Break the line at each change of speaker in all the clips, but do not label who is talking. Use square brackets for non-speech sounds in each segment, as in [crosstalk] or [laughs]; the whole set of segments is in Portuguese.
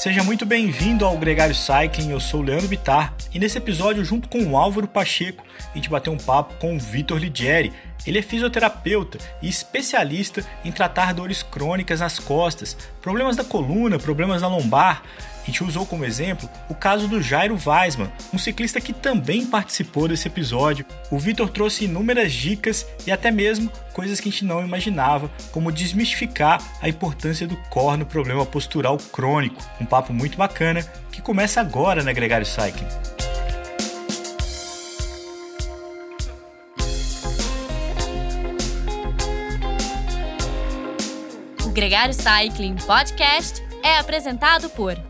Seja muito bem-vindo ao Gregário Cycling, eu sou o Leandro Bitar e nesse episódio, junto com o Álvaro Pacheco, a gente bateu um papo com o Vitor Ligieri. Ele é fisioterapeuta e especialista em tratar dores crônicas nas costas, problemas da coluna, problemas da lombar, a gente usou como exemplo o caso do Jairo Weisman, um ciclista que também participou desse episódio. O Vitor trouxe inúmeras dicas e até mesmo coisas que a gente não imaginava, como desmistificar a importância do core no problema postural crônico. Um papo muito bacana que começa agora na Gregário Cycling.
O Gregário Cycling Podcast é apresentado por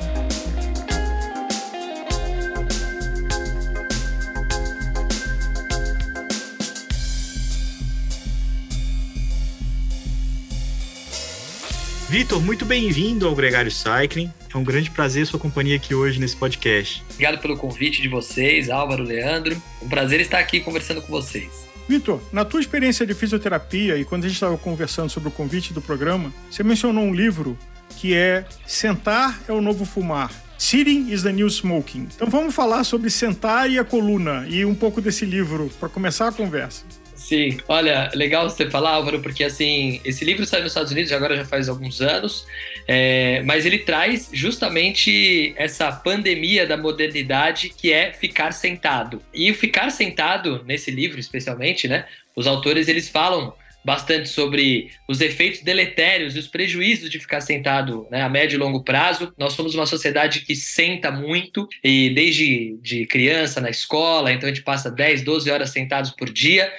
Vitor, muito bem-vindo ao Gregário Cycling. É um grande prazer sua companhia aqui hoje nesse podcast.
Obrigado pelo convite de vocês, Álvaro, Leandro. Um prazer estar aqui conversando com vocês.
Vitor, na tua experiência de fisioterapia e quando a gente estava conversando sobre o convite do programa, você mencionou um livro que é Sentar é o Novo Fumar. Sitting is the New Smoking. Então vamos falar sobre sentar e a coluna e um pouco desse livro para começar a conversa.
Sim, olha, legal você falar, Álvaro, porque assim, esse livro saiu nos Estados Unidos agora já faz alguns anos, é, mas ele traz justamente essa pandemia da modernidade que é ficar sentado. E o ficar sentado, nesse livro especialmente, né, os autores eles falam bastante sobre os efeitos deletérios e os prejuízos de ficar sentado né, a médio e longo prazo. Nós somos uma sociedade que senta muito, e desde de criança na escola, então a gente passa 10, 12 horas sentados por dia.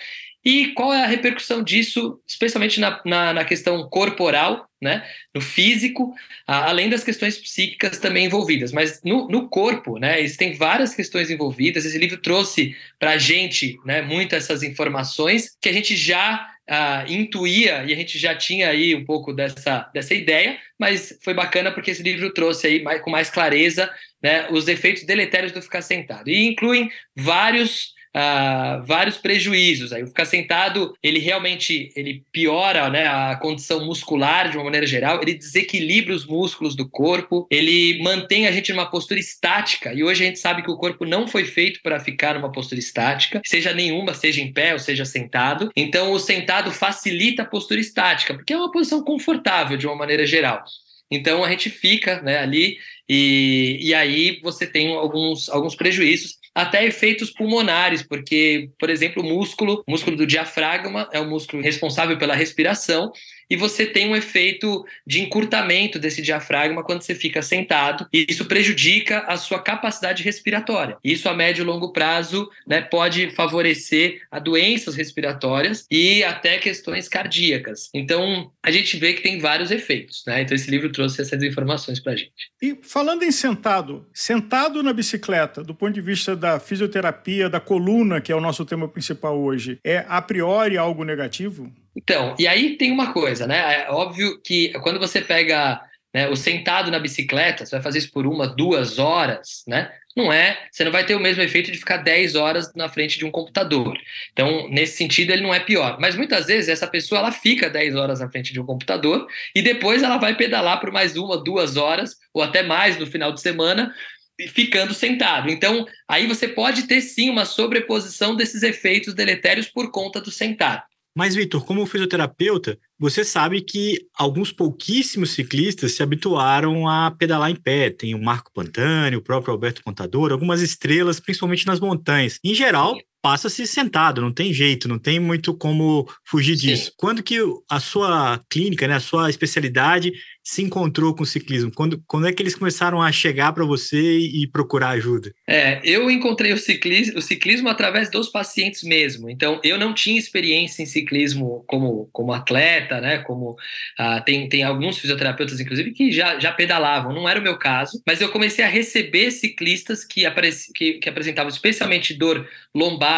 E qual é a repercussão disso, especialmente na, na, na questão corporal, né, no físico, a, além das questões psíquicas também envolvidas. Mas no, no corpo, né, existem várias questões envolvidas. Esse livro trouxe para a gente né, muitas essas informações que a gente já Uh, intuía e a gente já tinha aí um pouco dessa, dessa ideia, mas foi bacana porque esse livro trouxe aí mais, com mais clareza né, os efeitos deletérios do ficar sentado. E incluem vários vários prejuízos. Aí o ficar sentado, ele realmente ele piora né, a condição muscular de uma maneira geral, ele desequilibra os músculos do corpo, ele mantém a gente numa postura estática. E hoje a gente sabe que o corpo não foi feito para ficar numa postura estática, seja nenhuma, seja em pé ou seja sentado. Então o sentado facilita a postura estática, porque é uma posição confortável de uma maneira geral. Então a gente fica né, ali e, e aí você tem alguns, alguns prejuízos até efeitos pulmonares, porque, por exemplo, o músculo, o músculo do diafragma é o músculo responsável pela respiração, e você tem um efeito de encurtamento desse diafragma quando você fica sentado, e isso prejudica a sua capacidade respiratória. Isso a médio e longo prazo né, pode favorecer a doenças respiratórias e até questões cardíacas. Então, a gente vê que tem vários efeitos. Né? Então, esse livro trouxe essas informações para a gente.
E falando em sentado, sentado na bicicleta, do ponto de vista da fisioterapia, da coluna, que é o nosso tema principal hoje, é a priori algo negativo?
Então, e aí tem uma coisa, né? É óbvio que quando você pega né, o sentado na bicicleta, você vai fazer isso por uma, duas horas, né? Não é, você não vai ter o mesmo efeito de ficar 10 horas na frente de um computador. Então, nesse sentido, ele não é pior. Mas muitas vezes essa pessoa ela fica 10 horas na frente de um computador e depois ela vai pedalar por mais uma, duas horas, ou até mais no final de semana, ficando sentado. Então, aí você pode ter sim uma sobreposição desses efeitos deletérios por conta do sentado.
Mas, Vitor, como fisioterapeuta, você sabe que alguns pouquíssimos ciclistas se habituaram a pedalar em pé. Tem o Marco Pantani, o próprio Alberto Contador, algumas estrelas, principalmente nas montanhas. Em geral, passa-se sentado, não tem jeito, não tem muito como fugir disso. Sim. Quando que a sua clínica, né, a sua especialidade se encontrou com o ciclismo? Quando, quando é que eles começaram a chegar para você e procurar ajuda?
É, eu encontrei o ciclismo, o ciclismo através dos pacientes mesmo. Então, eu não tinha experiência em ciclismo como, como atleta, né? Como ah, tem, tem alguns fisioterapeutas, inclusive, que já, já pedalavam. Não era o meu caso, mas eu comecei a receber ciclistas que, apareci, que, que apresentavam especialmente dor lombar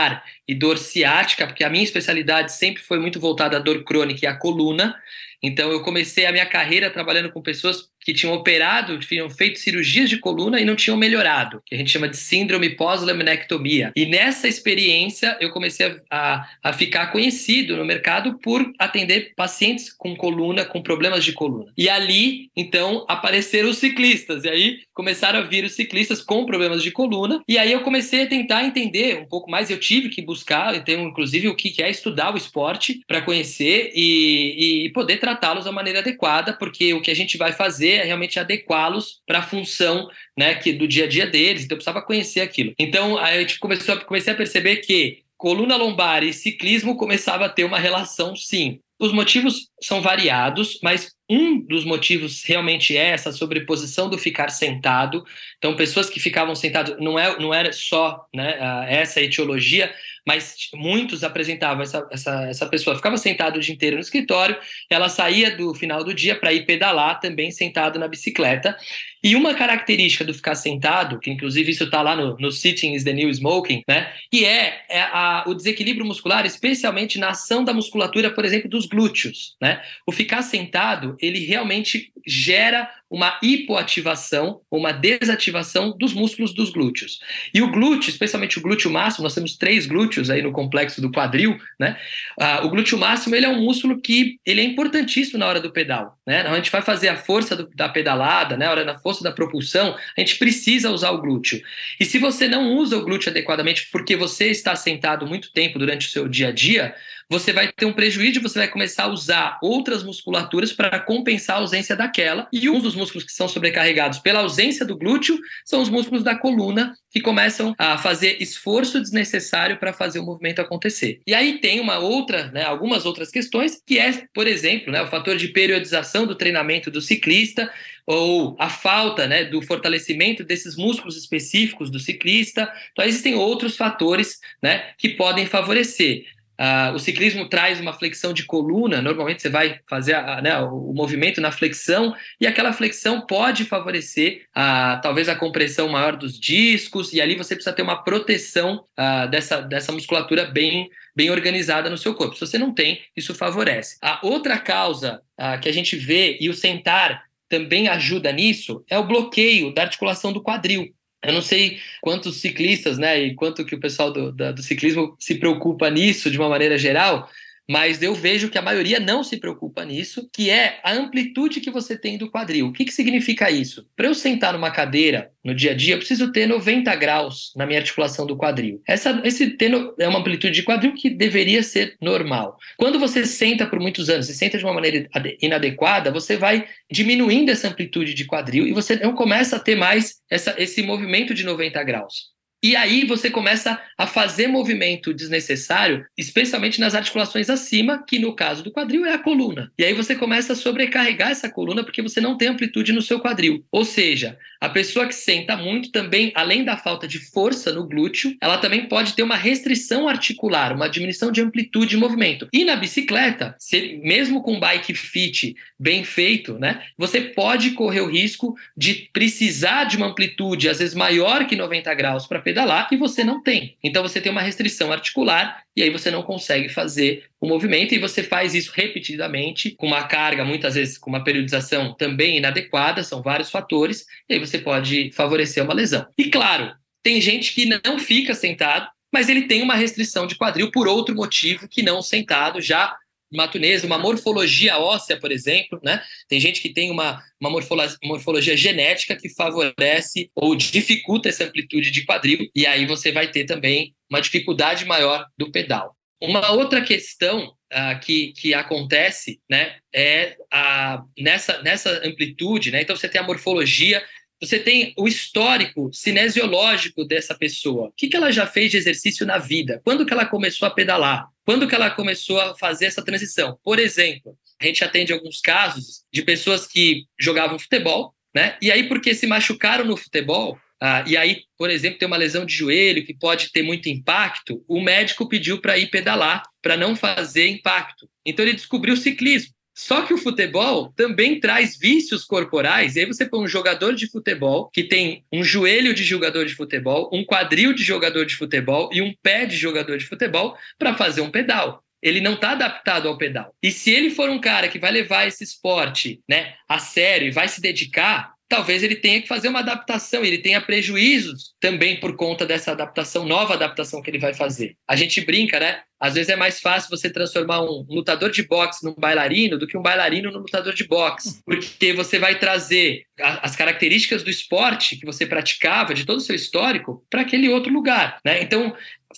e dor ciática, porque a minha especialidade sempre foi muito voltada à dor crônica e à coluna. Então, eu comecei a minha carreira trabalhando com pessoas que tinham operado, tinham feito cirurgias de coluna e não tinham melhorado, que a gente chama de síndrome pós-laminectomia. E nessa experiência, eu comecei a, a, a, ficar conhecido no mercado por atender pacientes com coluna, com problemas de coluna. E ali, então, apareceram os ciclistas. E aí começaram a vir os ciclistas com problemas de coluna. E aí eu comecei a tentar entender um pouco mais. Eu tive que buscar, então, inclusive, o que é estudar o esporte para conhecer e, e poder tratá-los da maneira adequada, porque o que a gente vai fazer realmente adequá-los para a função né, que, do dia a dia deles, então eu precisava conhecer aquilo. Então a gente começou comecei a perceber que coluna lombar e ciclismo começava a ter uma relação sim. Os motivos são variados, mas um dos motivos realmente é essa sobreposição do ficar sentado. Então, pessoas que ficavam sentadas, não, é, não era só né, essa etiologia, mas muitos apresentavam essa, essa, essa pessoa ficava sentada o dia inteiro no escritório, ela saía do final do dia para ir pedalar também sentado na bicicleta. E uma característica do ficar sentado, que inclusive isso está lá no, no Sitting is the New Smoking, né? Que é, é a, o desequilíbrio muscular, especialmente na ação da musculatura, por exemplo, dos glúteos, né? O ficar sentado, ele realmente gera uma hipoativação, uma desativação dos músculos dos glúteos. E o glúteo, especialmente o glúteo máximo, nós temos três glúteos aí no complexo do quadril, né? Ah, o glúteo máximo ele é um músculo que ele é importantíssimo na hora do pedal, né? A gente vai fazer a força do, da pedalada, né? A força da propulsão, a gente precisa usar o glúteo. E se você não usa o glúteo adequadamente porque você está sentado muito tempo durante o seu dia a dia, você vai ter um prejuízo, você vai começar a usar outras musculaturas para compensar a ausência daquela. E um dos músculos que são sobrecarregados pela ausência do glúteo são os músculos da coluna, que começam a fazer esforço desnecessário para fazer o movimento acontecer. E aí tem uma outra, né, algumas outras questões, que é, por exemplo, né, o fator de periodização do treinamento do ciclista, ou a falta né, do fortalecimento desses músculos específicos do ciclista. Então, existem outros fatores né, que podem favorecer. Uh, o ciclismo traz uma flexão de coluna, normalmente você vai fazer a, né, o, o, movimento na flexão, e aquela flexão pode favorecer uh, talvez a compressão maior dos discos, e ali você precisa ter uma proteção uh, dessa, dessa musculatura bem, bem organizada no seu corpo. Se você não tem, isso favorece. A outra causa que a gente vê, e o sentar também ajuda nisso, é o bloqueio da articulação do quadril. Eu não sei quantos ciclistas, né, e quanto que o pessoal do, da, do ciclismo se preocupa nisso de uma maneira geral, mas eu vejo que a maioria não se preocupa nisso, que é a amplitude que você tem do quadril. O que, que significa isso? Para eu sentar numa cadeira no dia a dia, eu preciso ter 90 graus na minha articulação do quadril. Essa, esse é uma amplitude de quadril que deveria ser normal. Quando você senta por muitos anos e senta de uma maneira inadequada, você vai diminuindo essa amplitude de quadril e você não começa a ter mais essa, esse movimento de 90 graus. E aí você começa a fazer movimento desnecessário, especialmente nas articulações acima, que no caso do quadril é a coluna. E aí você começa a sobrecarregar essa coluna porque você não tem amplitude no seu quadril. Ou seja, a pessoa que senta muito também, além da falta de força no glúteo, ela também pode ter uma restrição articular, uma diminuição de amplitude de movimento. E na bicicleta, se, mesmo com bike fit bem feito, né, você pode correr o risco de precisar de uma amplitude às vezes maior que 90 graus para pedalar e você não tem. Então você tem uma restrição articular e aí você não consegue fazer o movimento e você faz isso repetidamente, com uma carga, muitas vezes com uma periodização também inadequada, são vários fatores, e aí você pode favorecer uma lesão. E claro, tem gente que não fica sentado, mas ele tem uma restrição de quadril por outro motivo que não sentado, já matunesa, uma morfologia óssea, por exemplo, né? Tem gente que tem uma, uma morfologia, morfologia genética que favorece ou dificulta essa amplitude de quadril, e aí você vai ter também uma dificuldade maior do pedal. Uma outra questão uh, que, que acontece né, é a, nessa, nessa amplitude, né? Então você tem a morfologia você tem o histórico cinesiológico dessa pessoa. O que, que ela já fez de exercício na vida? Quando que ela começou a pedalar? Quando que ela começou a fazer essa transição? Por exemplo, a gente atende alguns casos de pessoas que jogavam futebol, né? E aí, porque se machucaram no futebol, ah, e aí, por exemplo, tem uma lesão de joelho que pode ter muito impacto, o médico pediu para ir pedalar, para não fazer impacto. Então ele descobriu o ciclismo. Só que o futebol também traz vícios corporais. E aí você põe um jogador de futebol que tem um joelho de jogador de futebol, um quadril de jogador de futebol e um pé de jogador de futebol para fazer um pedal ele não está adaptado ao pedal. E se ele for um cara que vai levar esse esporte né, a sério e vai se dedicar, talvez ele tenha que fazer uma adaptação, ele tenha prejuízos também por conta dessa adaptação, nova adaptação que ele vai fazer. A gente brinca, né? Às vezes é mais fácil você transformar um lutador de boxe num bailarino do que um bailarino num lutador de boxe, porque você vai trazer as características do esporte que você praticava, de todo o seu histórico, para aquele outro lugar, né? Então,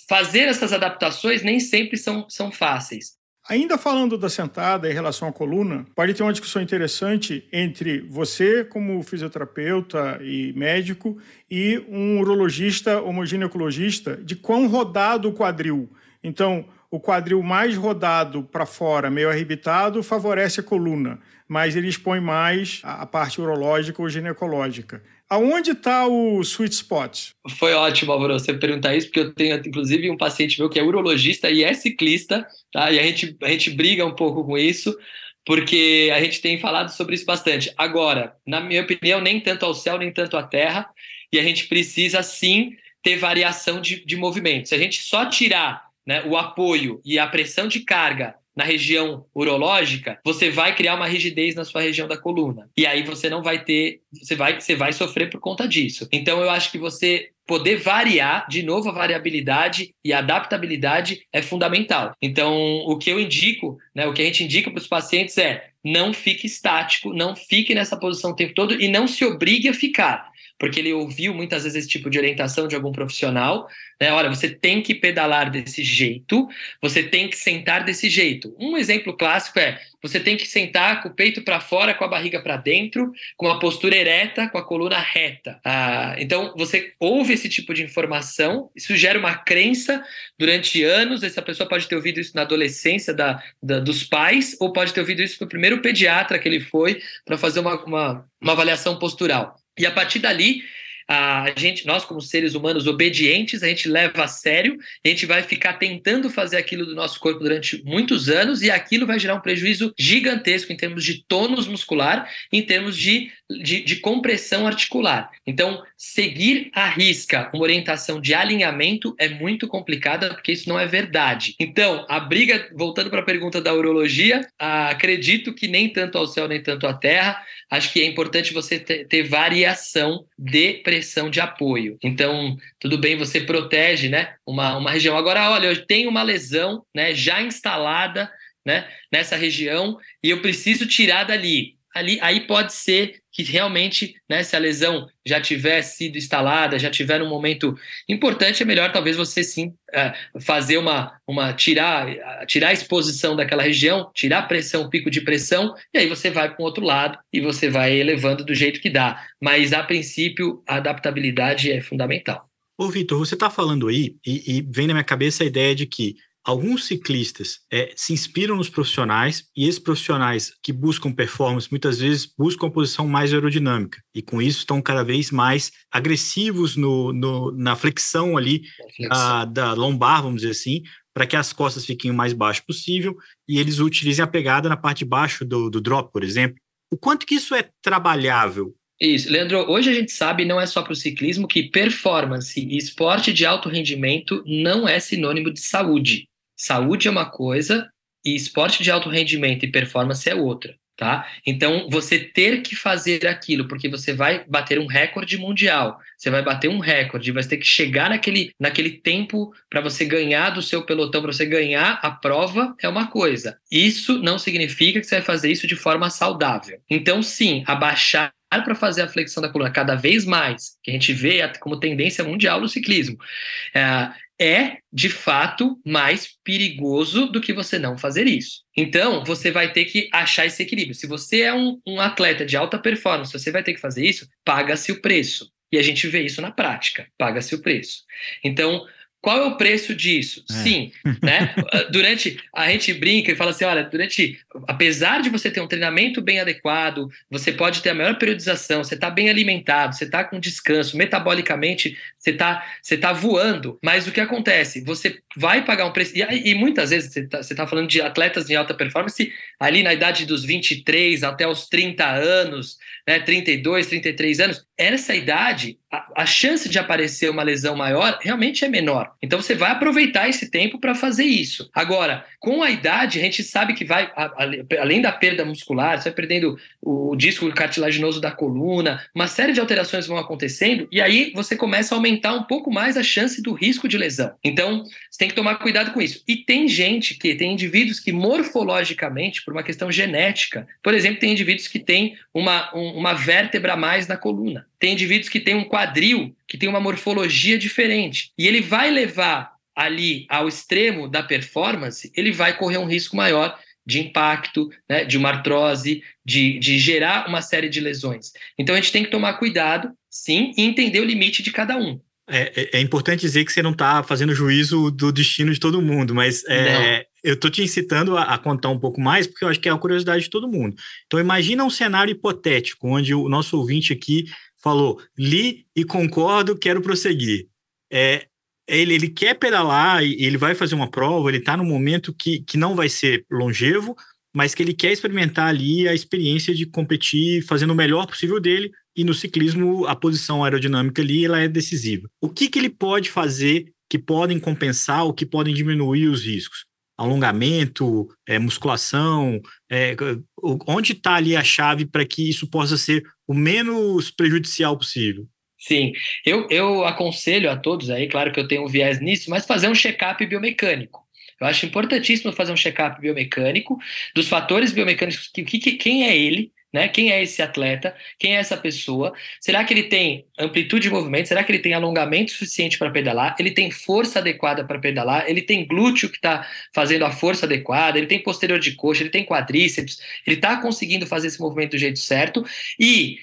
fazer essas adaptações nem sempre são, são fáceis.
Ainda falando da sentada em relação à coluna, pode ter uma discussão interessante entre você, como fisioterapeuta e médico, e um urologista ou ginecologista de quão rodado o quadril. Então, o quadril mais rodado para fora, meio arrebitado, favorece a coluna, mas ele expõe mais a parte urológica ou ginecológica. Aonde está o sweet spot?
Foi ótimo, Álvaro, você perguntar isso, porque eu tenho, inclusive, um paciente meu que é urologista e é ciclista, tá? E a gente, a gente briga um pouco com isso, porque a gente tem falado sobre isso bastante. Agora, na minha opinião, nem tanto ao céu, nem tanto à terra, e a gente precisa, sim, ter variação de, de movimento. Se a gente só tirar né, o apoio e a pressão de carga na região urológica, você vai criar uma rigidez na sua região da coluna. E aí você não vai ter, você vai, você vai sofrer por conta disso. Então eu acho que você poder variar, de novo a variabilidade e a adaptabilidade é fundamental. Então, o que eu indico, né, o que a gente indica para os pacientes é não fique estático, não fique nessa posição o tempo todo e não se obrigue a ficar porque ele ouviu muitas vezes esse tipo de orientação de algum profissional, né? Olha, você tem que pedalar desse jeito, você tem que sentar desse jeito. Um exemplo clássico é você tem que sentar com o peito para fora, com a barriga para dentro, com a postura ereta, com a coluna reta. Ah, então, você ouve esse tipo de informação, isso gera uma crença durante anos. Essa pessoa pode ter ouvido isso na adolescência da, da dos pais, ou pode ter ouvido isso no primeiro pediatra que ele foi para fazer uma, uma, uma avaliação postural. E a partir dali, a gente, nós como seres humanos obedientes, a gente leva a sério, a gente vai ficar tentando fazer aquilo do nosso corpo durante muitos anos e aquilo vai gerar um prejuízo gigantesco em termos de tônus muscular, em termos de, de, de compressão articular. Então, seguir à risca uma orientação de alinhamento é muito complicada porque isso não é verdade. Então, a briga, voltando para a pergunta da urologia, acredito que nem tanto ao céu nem tanto à terra, acho que é importante você ter, ter variação de de apoio. Então, tudo bem, você protege né, uma, uma região. Agora, olha, eu tenho uma lesão né, já instalada né, nessa região e eu preciso tirar dali ali, aí pode ser que realmente, né, se a lesão já tiver sido instalada, já tiver um momento importante, é melhor talvez você sim é, fazer uma, uma tirar, tirar a exposição daquela região, tirar a pressão, pico de pressão, e aí você vai para o outro lado e você vai elevando do jeito que dá. Mas a princípio, a adaptabilidade é fundamental.
Ô, Vitor, você está falando aí, e, e vem na minha cabeça a ideia de que alguns ciclistas é, se inspiram nos profissionais e esses profissionais que buscam performance muitas vezes buscam a posição mais aerodinâmica e com isso estão cada vez mais agressivos no, no na flexão ali flexão. da lombar, vamos dizer assim, para que as costas fiquem o mais baixo possível e eles utilizem a pegada na parte de baixo do, do drop, por exemplo. O quanto que isso é trabalhável
isso, Leandro, hoje a gente sabe, não é só para o ciclismo, que performance e esporte de alto rendimento não é sinônimo de saúde. Saúde é uma coisa e esporte de alto rendimento e performance é outra, tá? Então, você ter que fazer aquilo, porque você vai bater um recorde mundial, você vai bater um recorde, vai ter que chegar naquele, naquele tempo para você ganhar do seu pelotão, para você ganhar a prova, é uma coisa. Isso não significa que você vai fazer isso de forma saudável. Então, sim, abaixar para fazer a flexão da coluna cada vez mais, que a gente vê como tendência mundial no ciclismo, é, é, de fato, mais perigoso do que você não fazer isso. Então, você vai ter que achar esse equilíbrio. Se você é um, um atleta de alta performance, você vai ter que fazer isso, paga-se o preço. E a gente vê isso na prática, paga-se o preço. Então, qual é o preço disso? É. Sim, né? [laughs] durante a gente brinca e fala assim, olha, durante apesar de você ter um treinamento bem adequado, você pode ter a maior periodização, você está bem alimentado, você está com descanso, metabolicamente você está você tá voando, mas o que acontece? Você vai pagar um preço, e, e muitas vezes você está tá falando de atletas em alta performance ali na idade dos 23 até os 30 anos, né, 32, 33 anos, essa idade, a, a, chance de aparecer uma lesão maior realmente é menor. Então você vai aproveitar esse tempo para fazer isso. Agora, com a idade, a gente sabe que vai, a, a, além da perda muscular, você vai perdendo o, o disco cartilaginoso da coluna, uma série de alterações vão acontecendo, e aí você começa a aumentar um pouco mais a chance do risco de lesão. Então, você tem que tomar cuidado com isso. E tem gente que, tem indivíduos que morfologicamente, por uma questão genética, por exemplo, tem indivíduos que têm uma, um, uma vértebra a mais na coluna. Tem indivíduos que têm um quadril que tem uma morfologia diferente. E ele vai levar ali ao extremo da performance, ele vai correr um risco maior de impacto, né, de uma artrose, de, de gerar uma série de lesões. Então a gente tem que tomar cuidado, sim, e entender o limite de cada um.
É, é, é importante dizer que você não está fazendo juízo do destino de todo mundo, mas é, eu estou te incitando a, a, contar um pouco mais, porque eu acho que é a curiosidade de todo mundo. Então, imagina um cenário hipotético, onde o nosso ouvinte aqui falou: li e concordo, quero prosseguir. É, ele, ele quer pedalar, ele vai fazer uma prova, ele está num momento que, que não vai ser longevo, mas que ele quer experimentar ali a experiência de competir fazendo o melhor possível dele, e no ciclismo a posição aerodinâmica ali ela é decisiva. O que, que ele pode fazer que podem compensar ou que podem diminuir os riscos? Alongamento, é, musculação, é, onde está ali a chave para que isso possa ser o menos prejudicial possível?
Sim, eu, eu aconselho a todos aí, claro que eu tenho um viés nisso, mas fazer um check-up biomecânico. Eu acho importantíssimo fazer um check-up biomecânico dos fatores biomecânicos, que, que, quem é ele, né? Quem é esse atleta? Quem é essa pessoa? Será que ele tem amplitude de movimento? Será que ele tem alongamento suficiente para pedalar? Ele tem força adequada para pedalar? Ele tem glúteo que está fazendo a força adequada? Ele tem posterior de coxa? Ele tem quadríceps? Ele está conseguindo fazer esse movimento do jeito certo? E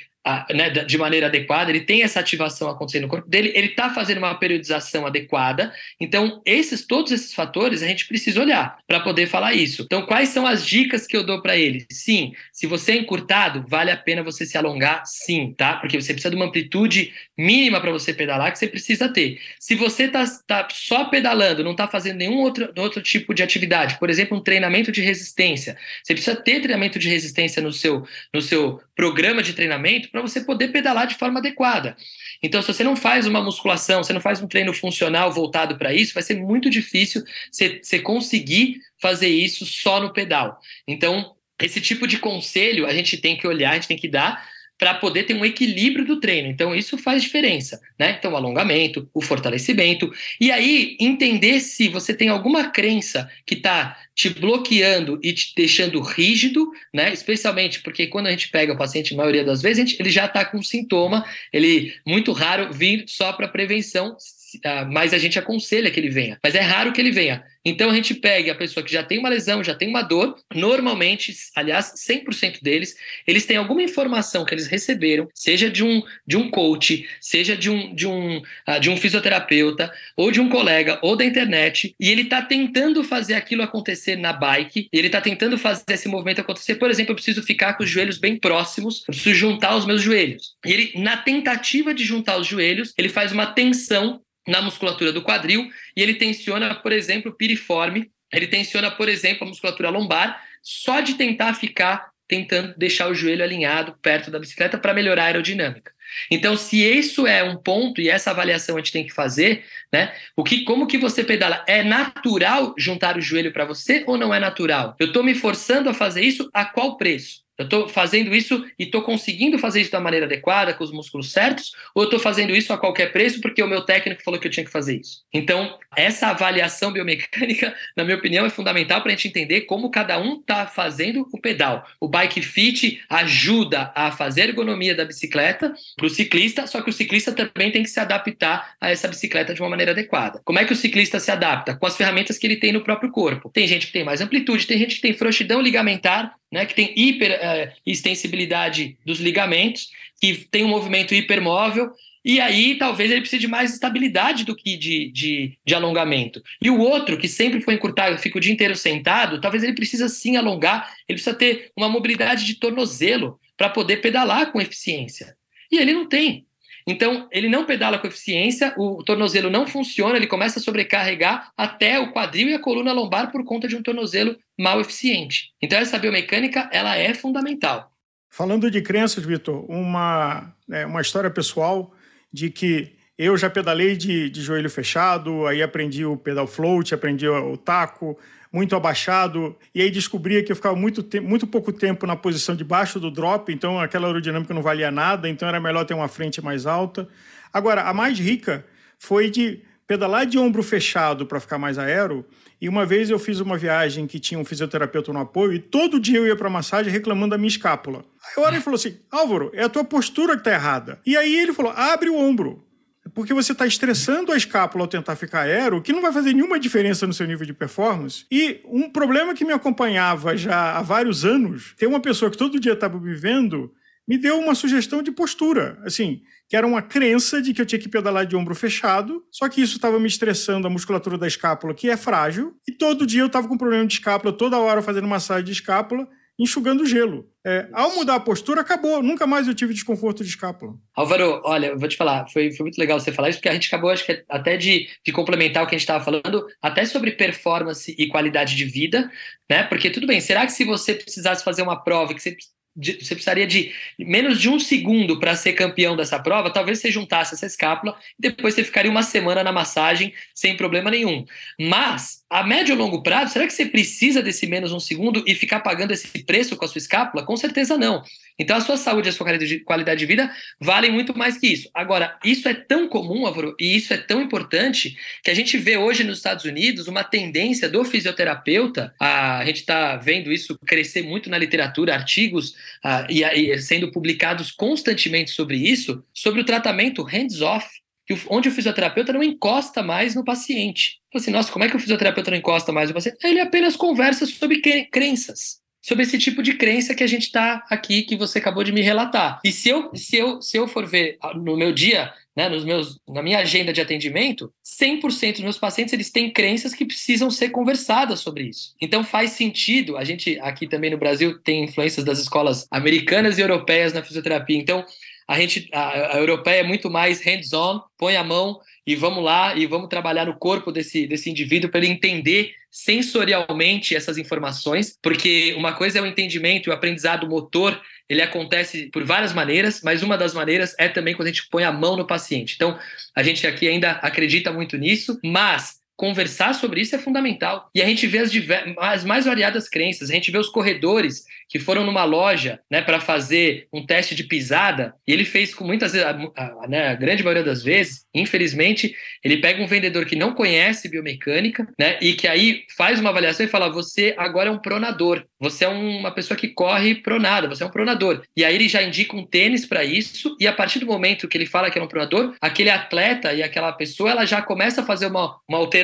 né, de maneira adequada, ele tem essa ativação acontecendo no corpo dele, ele está fazendo uma periodização adequada. Então, esses todos esses fatores a gente precisa olhar para poder falar isso. Então, quais são as dicas que eu dou para ele? Sim, se você é encurtado, vale a pena você se alongar, sim, tá? Porque você precisa de uma amplitude mínima para você pedalar que você precisa ter. Se você está tá só pedalando, não está fazendo nenhum outro, outro tipo de atividade, por exemplo, um treinamento de resistência, você precisa ter treinamento de resistência no seu, no seu programa de treinamento para você poder pedalar de forma adequada. Então, se você não faz uma musculação, você não faz um treino funcional voltado para isso, vai ser muito difícil você, você conseguir fazer isso só no pedal. Então, esse tipo de conselho a gente tem que olhar, a gente tem que dar para poder ter um equilíbrio do treino. Então, isso faz diferença, né? Então, o alongamento, o fortalecimento. E aí, entender se você tem alguma crença que está te bloqueando e te deixando rígido, né? Especialmente porque quando a gente pega o paciente, a maioria das vezes, gente, ele já está com sintoma, ele muito raro vir só para prevenção, ah, mas a gente aconselha que ele venha. Mas é raro que ele venha. Então a gente pega a pessoa que já tem uma lesão, já tem uma dor, normalmente, aliás, 100% deles, eles têm alguma informação que eles receberam, seja de um, de um coach, seja de um, de, um, uh, de um fisioterapeuta, ou de um colega, ou da internet, e ele está tentando fazer aquilo acontecer na bike, ele está tentando fazer esse movimento acontecer. Por exemplo, eu preciso ficar com os joelhos bem próximos, eu preciso juntar os meus joelhos. E ele, na tentativa de juntar os joelhos, ele faz uma tensão na musculatura do quadril e ele tensiona, por exemplo, o piriforme, ele tensiona, por exemplo, a musculatura lombar, só de tentar ficar tentando deixar o joelho alinhado perto da bicicleta para melhorar a aerodinâmica. Então, se isso é um ponto e essa avaliação a gente tem que fazer, né? O que, como que você pedala? É natural juntar o joelho para você ou não é natural? Eu estou me forçando a fazer isso a qual preço? Eu estou fazendo isso e estou conseguindo fazer isso da maneira adequada, com os músculos certos, ou eu estou fazendo isso a qualquer preço porque o meu técnico falou que eu tinha que fazer isso? Então, essa avaliação biomecânica, [laughs] na minha opinião, é fundamental para a gente entender como cada um está fazendo o pedal. O bike fit ajuda a fazer a ergonomia da bicicleta para o ciclista, só que o ciclista também tem que se adaptar a essa bicicleta de uma maneira adequada. Como é que o ciclista se adapta? Com as ferramentas que ele tem no próprio corpo. Tem gente que tem mais amplitude, tem gente que tem frouxidão ligamentar né, que tem hiper uh, extensibilidade dos ligamentos, que tem um movimento hipermóvel, e aí talvez ele precise de mais estabilidade do que de, de, de alongamento. E o outro, que sempre foi encurtado, fica o dia inteiro sentado, talvez ele precisa sim alongar, ele precisa ter uma mobilidade de tornozelo para poder pedalar com eficiência. E ele não tem. Então, ele não pedala com eficiência, o tornozelo não funciona, ele começa a sobrecarregar até o quadril e a coluna lombar por conta de um tornozelo mal eficiente. Então, essa biomecânica, ela é fundamental.
Falando de crenças, Vitor, uma, é, uma história pessoal de que eu já pedalei de, de joelho fechado, aí aprendi o pedal float, aprendi o taco, muito abaixado, e aí descobria que eu ficava muito, muito pouco tempo na posição de baixo do drop, então aquela aerodinâmica não valia nada, então era melhor ter uma frente mais alta. Agora, a mais rica foi de pedalar de ombro fechado para ficar mais aero, e uma vez eu fiz uma viagem que tinha um fisioterapeuta no apoio, e todo dia eu ia para massagem reclamando da minha escápula. Aí o Warren falou assim: Álvaro, é a tua postura que tá errada. E aí ele falou: abre o ombro porque você está estressando a escápula ao tentar ficar aero, que não vai fazer nenhuma diferença no seu nível de performance. E um problema que me acompanhava já há vários anos, tem uma pessoa que todo dia estava me vendo, me deu uma sugestão de postura, assim, que era uma crença de que eu tinha que pedalar de ombro fechado, só que isso estava me estressando a musculatura da escápula, que é frágil, e todo dia eu estava com problema de escápula, toda hora fazendo massagem de escápula, enxugando gelo. É, ao mudar a postura, acabou. Nunca mais eu tive desconforto de escápula.
Álvaro, olha, eu vou te falar, foi, foi muito legal você falar isso, porque a gente acabou, acho que até de, de complementar o que a gente estava falando, até sobre performance e qualidade de vida, né? Porque tudo bem, será que se você precisasse fazer uma prova, que você de, você precisaria de menos de um segundo para ser campeão dessa prova, talvez você juntasse essa escápula e depois você ficaria uma semana na massagem sem problema nenhum. Mas, a médio e longo prazo, será que você precisa desse menos um segundo e ficar pagando esse preço com a sua escápula? Com certeza não. Então, a sua saúde e a sua qualidade de vida valem muito mais que isso. Agora, isso é tão comum, Álvaro, e isso é tão importante, que a gente vê hoje nos Estados Unidos uma tendência do fisioterapeuta, a, gente está vendo isso crescer muito na literatura, artigos a, e, e sendo publicados constantemente sobre isso, sobre o tratamento hands-off, onde o fisioterapeuta não encosta mais no paciente. Assim, nossa, como é que o fisioterapeuta não encosta mais no paciente? Ele apenas conversa sobre crenças sobre esse tipo de crença que a gente está aqui, que você acabou de me relatar. E se eu, se eu, se eu for ver no meu dia, né, nos meus, na minha agenda de atendimento, 100% dos meus pacientes eles têm crenças que precisam ser conversadas sobre isso. Então faz sentido, a gente aqui também no Brasil tem influências das escolas americanas e europeias na fisioterapia. Então a gente a, a europeia é muito mais hands-on, põe a mão e vamos lá e vamos trabalhar no corpo desse, desse indivíduo para ele entender sensorialmente essas informações, porque uma coisa é o entendimento o aprendizado motor, ele acontece por várias maneiras, mas uma das maneiras é também quando a gente põe a mão no paciente. Então, a gente aqui ainda acredita muito nisso, mas conversar sobre isso é fundamental. E a gente vê as, as, mais variadas crenças. A gente vê os corredores que foram numa loja né, para fazer um teste de pisada, e ele fez com muitas vezes, a, a, né, a, grande maioria das vezes, infelizmente, ele pega um vendedor que não conhece biomecânica, né, e que aí faz uma avaliação e fala: você agora é um pronador, você é uma pessoa que corre pronada, você é um pronador. E aí ele já indica um tênis para isso, e a partir do momento que ele fala que é um pronador, aquele atleta e aquela pessoa ela já começa a fazer uma, uma alteração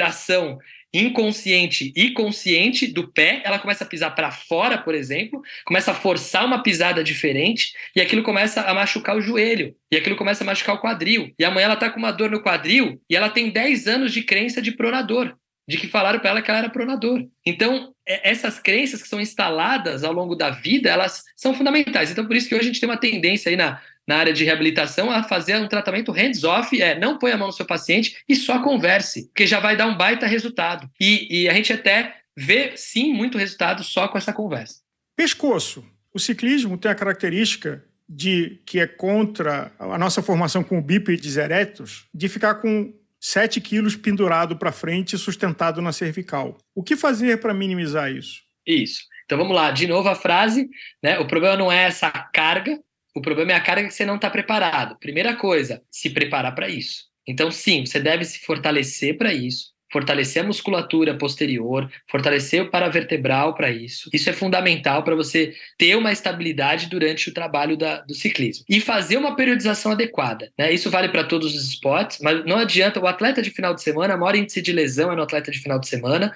inconsciente e consciente do pé, ela começa a pisar para fora, por exemplo, começa a forçar uma pisada diferente e aquilo começa a machucar o joelho, e aquilo começa a machucar o quadril. E amanhã ela tá com uma dor no quadril e ela tem 10 anos de crença de pronador, de que falaram para ela que ela era pronador. Então, é, essas crenças que são instaladas ao longo da vida, elas são fundamentais. Então, por isso que hoje a gente tem uma tendência aí na na área de reabilitação a fazer um tratamento hands-off, é não põe a mão no seu paciente e só converse, porque já vai dar um baita resultado. E, e a gente até vê, sim, muito resultado só com essa conversa.
Pescoço. O ciclismo tem a característica de que é contra a nossa formação com bípedes eretos, de ficar com 7 quilos pendurado para frente e sustentado na cervical. O que fazer para minimizar isso?
Isso. Então vamos lá, de novo a frase, né? O problema não é essa carga, o problema é a carga que você não está preparado. Primeira coisa, se preparar para isso. Então, sim, você deve se fortalecer para isso. Fortalecer a musculatura posterior, fortalecer o paravertebral para isso. Isso é fundamental para você ter uma estabilidade durante o trabalho da, do ciclismo. E fazer uma periodização adequada. Né? Isso vale para todos os esportes, mas não adianta. O atleta de final de semana, a maior índice de lesão é no atleta de final de semana,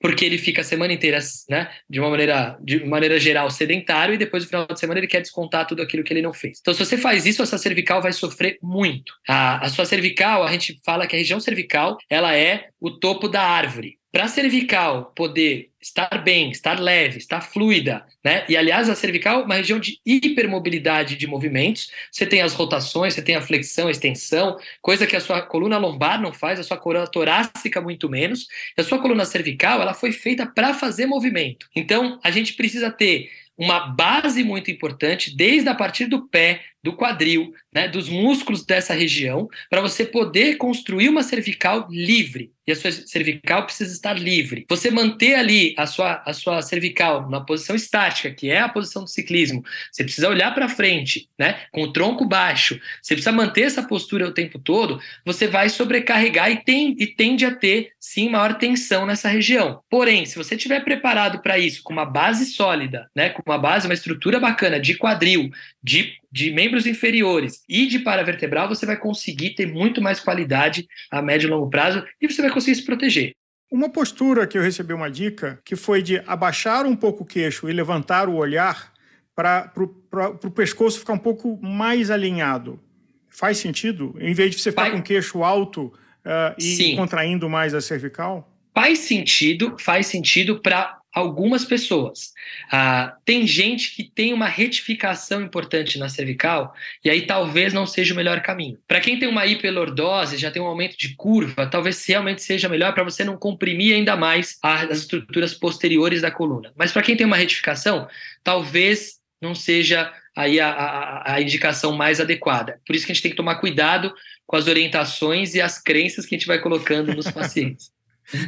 porque ele fica a semana inteira, né, de uma maneira, de maneira geral, sedentário, e depois no final de semana ele quer descontar tudo aquilo que ele não fez. Então, se você faz isso, essa cervical vai sofrer muito. A, a sua cervical, a gente fala que a região cervical, ela é o topo da árvore. Para a cervical poder estar bem, estar leve, estar fluida, né? E aliás, a cervical é uma região de hipermobilidade de movimentos. Você tem as rotações, você tem a flexão, a extensão, coisa que a sua coluna lombar não faz, a sua coluna torácica muito menos. E a sua coluna cervical, ela foi feita para fazer movimento. Então, a gente precisa ter uma base muito importante desde a partir do pé, do quadril, né, dos músculos dessa região, para você poder construir uma cervical livre. E a sua cervical precisa estar livre. Você manter ali a sua, a sua cervical na posição estática, que é a posição do ciclismo, você precisa olhar para frente, né, com o tronco baixo. Você precisa manter essa postura o tempo todo. Você vai sobrecarregar e, tem, e tende a ter, sim, maior tensão nessa região. Porém, se você estiver preparado para isso, com uma base sólida, né, com uma base, uma estrutura bacana de quadril, de de membros inferiores e de paravertebral, você vai conseguir ter muito mais qualidade a médio e longo prazo e você vai conseguir se proteger.
Uma postura que eu recebi uma dica, que foi de abaixar um pouco o queixo e levantar o olhar para o pescoço ficar um pouco mais alinhado. Faz sentido? Em vez de você ficar com o queixo alto uh, e Sim. contraindo mais a cervical?
Faz sentido, faz sentido para algumas pessoas. Ah, tem gente que tem uma retificação importante na cervical e aí talvez não seja o melhor caminho. Para quem tem uma hiperlordose, já tem um aumento de curva, talvez realmente seja melhor para você não comprimir ainda mais as estruturas posteriores da coluna. Mas para quem tem uma retificação, talvez não seja aí a, a, a indicação mais adequada. Por isso que a gente tem que tomar cuidado com as orientações e as crenças que a gente vai colocando nos [laughs] pacientes.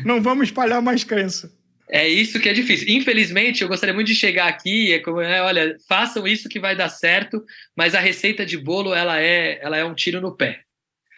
Não vamos espalhar mais crença.
É isso que é difícil. Infelizmente, eu gostaria muito de chegar aqui, é como, é, olha, façam isso que vai dar certo, mas a receita de bolo ela é, ela é um tiro no pé.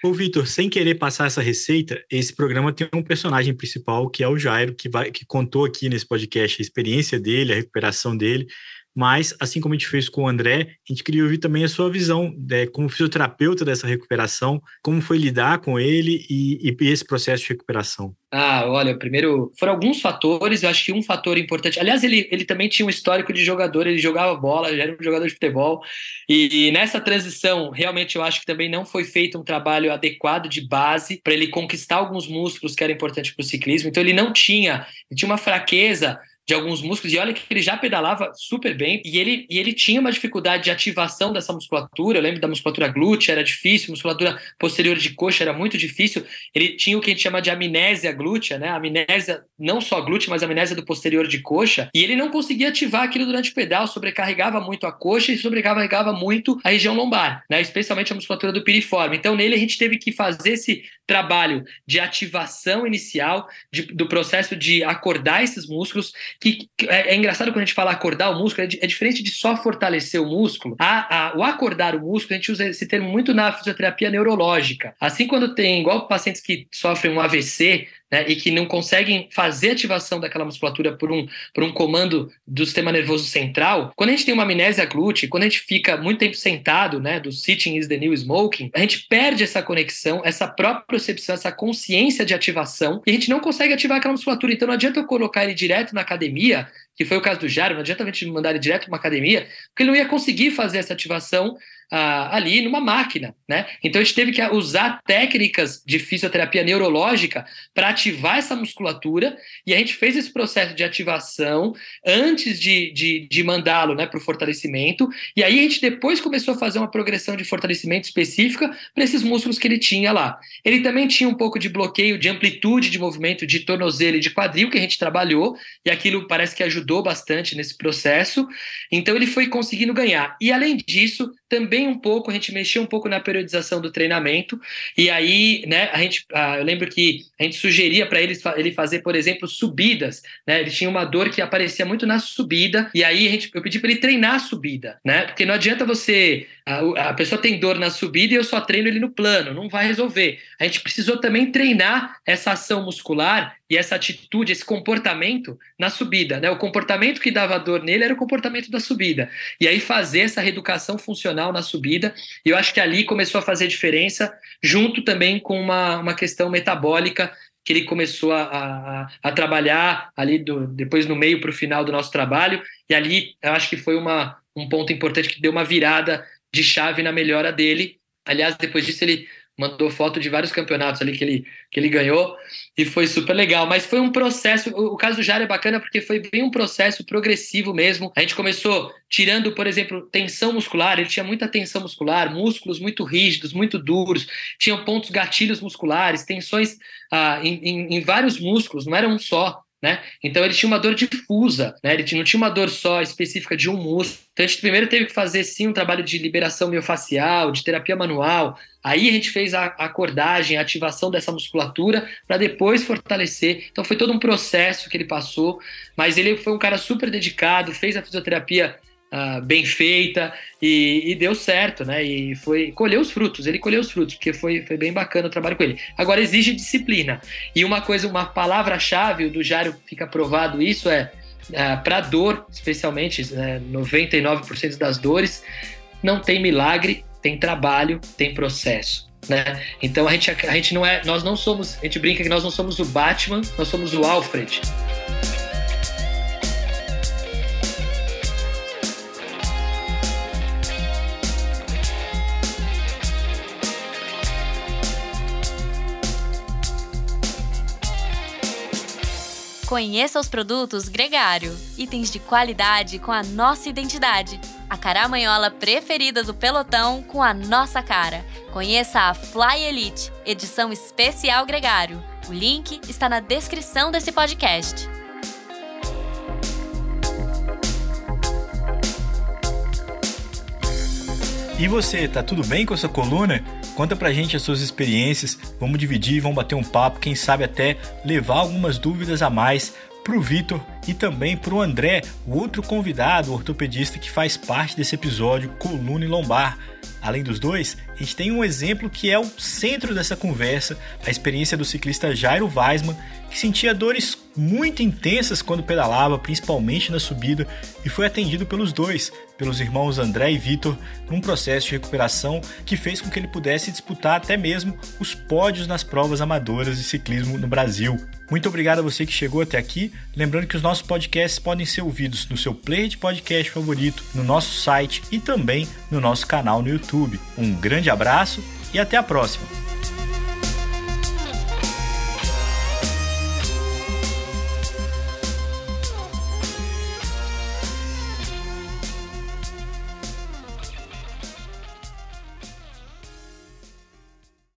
Ô, Vitor, sem querer passar essa receita, esse programa tem um personagem principal que é o Jairo, que, vai, que contou aqui nesse podcast a experiência dele, a recuperação dele. Mas, assim como a gente fez com o André, a gente queria ouvir também a sua visão né, como fisioterapeuta dessa recuperação, como foi lidar com ele e, e, esse processo de recuperação.
Ah, olha, primeiro, foram alguns fatores, eu acho que um fator importante, aliás, ele, ele também tinha um histórico de jogador, ele jogava bola, já era um jogador de futebol, e, e nessa transição, realmente eu acho que também não foi feito um trabalho adequado de base para ele conquistar alguns músculos que eram importantes para o ciclismo, então ele não tinha, ele tinha uma fraqueza de alguns músculos, e olha que ele já pedalava super bem, e ele, e ele tinha uma dificuldade de ativação dessa musculatura, eu lembro da musculatura glútea, era difícil, musculatura posterior de coxa era muito difícil, ele tinha o que a gente chama de amnésia glútea, né, amnésia não só glútea, mas amnésia do posterior de coxa, e ele não conseguia ativar aquilo durante o pedal, sobrecarregava muito a coxa e sobrecarregava muito a região lombar, né, especialmente a musculatura do piriforme, então nele a gente teve que fazer esse trabalho de ativação inicial, de, do processo de acordar esses músculos, que, que é, é, engraçado quando a gente fala acordar o músculo, é, é diferente de só fortalecer o músculo. A, a, o acordar o músculo, a gente usa esse termo muito na fisioterapia neurológica. Assim, quando tem, igual pacientes que sofrem um AVC, né, e que não conseguem fazer ativação daquela musculatura por um, por um comando do sistema nervoso central, quando a gente tem uma amnésia glútea, quando a gente fica muito tempo sentado, né, do sitting is the new smoking, a gente perde essa conexão, essa própria percepção, essa consciência de ativação, e a gente não consegue ativar aquela musculatura. Então não adianta eu colocar ele direto na academia, que foi o caso do Jairo, não adianta a gente mandar ele direto para uma academia, porque ele não ia conseguir fazer essa ativação ah, ali numa máquina, né? Então a gente teve que usar técnicas de fisioterapia neurológica para ativar essa musculatura e a gente fez esse processo de ativação antes de, de, de mandá-lo né, para o fortalecimento e aí a gente depois começou a fazer uma progressão de fortalecimento específica para esses músculos que ele tinha lá. Ele também tinha um pouco de bloqueio de amplitude de movimento de tornozelo e de quadril que a gente trabalhou e aquilo parece que ajudou ajudou bastante nesse processo. Então ele foi conseguindo ganhar. E além disso, também um pouco, a gente mexeu um pouco na periodização do treinamento. E aí, né, a gente, ah, eu lembro que a gente sugeria para ele, ele fazer, por exemplo, subidas. Né? Ele tinha uma dor que aparecia muito na subida. E aí a gente, eu pedi para ele treinar a subida, né? Porque não adianta você. A, a pessoa tem dor na subida e eu só treino ele no plano, não vai resolver. A gente precisou também treinar essa ação muscular e essa atitude, esse comportamento na subida. Né? O comportamento que dava dor nele era o comportamento da subida. E aí fazer essa reeducação funcional na subida, e eu acho que ali começou a fazer diferença, junto também com uma, uma questão metabólica que ele começou a, a, a trabalhar ali do, depois no meio para o final do nosso trabalho, e ali eu acho que foi uma, um ponto importante que deu uma virada de chave na melhora dele. Aliás, depois disso ele mandou foto de vários campeonatos ali que ele, que ele ganhou e foi super legal. Mas foi um processo. O, o caso do Jair é bacana porque foi bem um processo progressivo mesmo. A gente começou tirando, por exemplo, tensão muscular. Ele tinha muita tensão muscular, músculos muito rígidos, muito duros, tinham pontos gatilhos musculares, tensões ah, em, em, em vários músculos, não era um só. Né? Então ele tinha uma dor difusa, né? ele não tinha uma dor só específica de um músculo. Então a gente primeiro teve que fazer sim um trabalho de liberação miofascial, de terapia manual. Aí a gente fez a acordagem, a ativação dessa musculatura para depois fortalecer. Então foi todo um processo que ele passou, mas ele foi um cara super dedicado, fez a fisioterapia uh, bem feita e, e, deu certo, né? E foi colheu os frutos, ele colheu os frutos, porque foi, foi bem bacana o trabalho com ele. Agora exige disciplina. E uma coisa, uma palavra-chave, o do Jário fica provado isso, é uh, ah, para dor, especialmente, né, 99% das dores, não tem milagre, tem trabalho, tem processo. Né? Então a gente, a gente não é, nós não somos, a gente brinca que nós não somos o Batman, nós somos o Alfred.
Conheça os produtos Gregário, itens de qualidade com a nossa identidade. A caramanhola preferida do pelotão com a nossa cara. Conheça a Fly Elite, edição especial Gregário. O link está na descrição desse podcast.
E você, tá tudo bem com a sua coluna? Conta pra gente as suas experiências, vamos dividir, vamos bater um papo, quem sabe até levar algumas dúvidas a mais pro Vitor e também pro André, o outro convidado, o ortopedista que faz parte desse episódio Coluna e Lombar. Além dos dois, a gente tem um exemplo que é o centro dessa conversa, a experiência do ciclista Jairo Weisman, que sentia dores muito intensas quando pedalava, principalmente na subida, e foi atendido pelos dois, pelos irmãos André e Vitor, num processo de recuperação que fez com que ele pudesse disputar até mesmo os pódios nas provas amadoras de ciclismo no Brasil. Muito obrigado a você que chegou até aqui. Lembrando que os nossos podcasts podem ser ouvidos no seu player de podcast favorito, no nosso site e também no nosso canal no YouTube. Um grande abraço e até a próxima!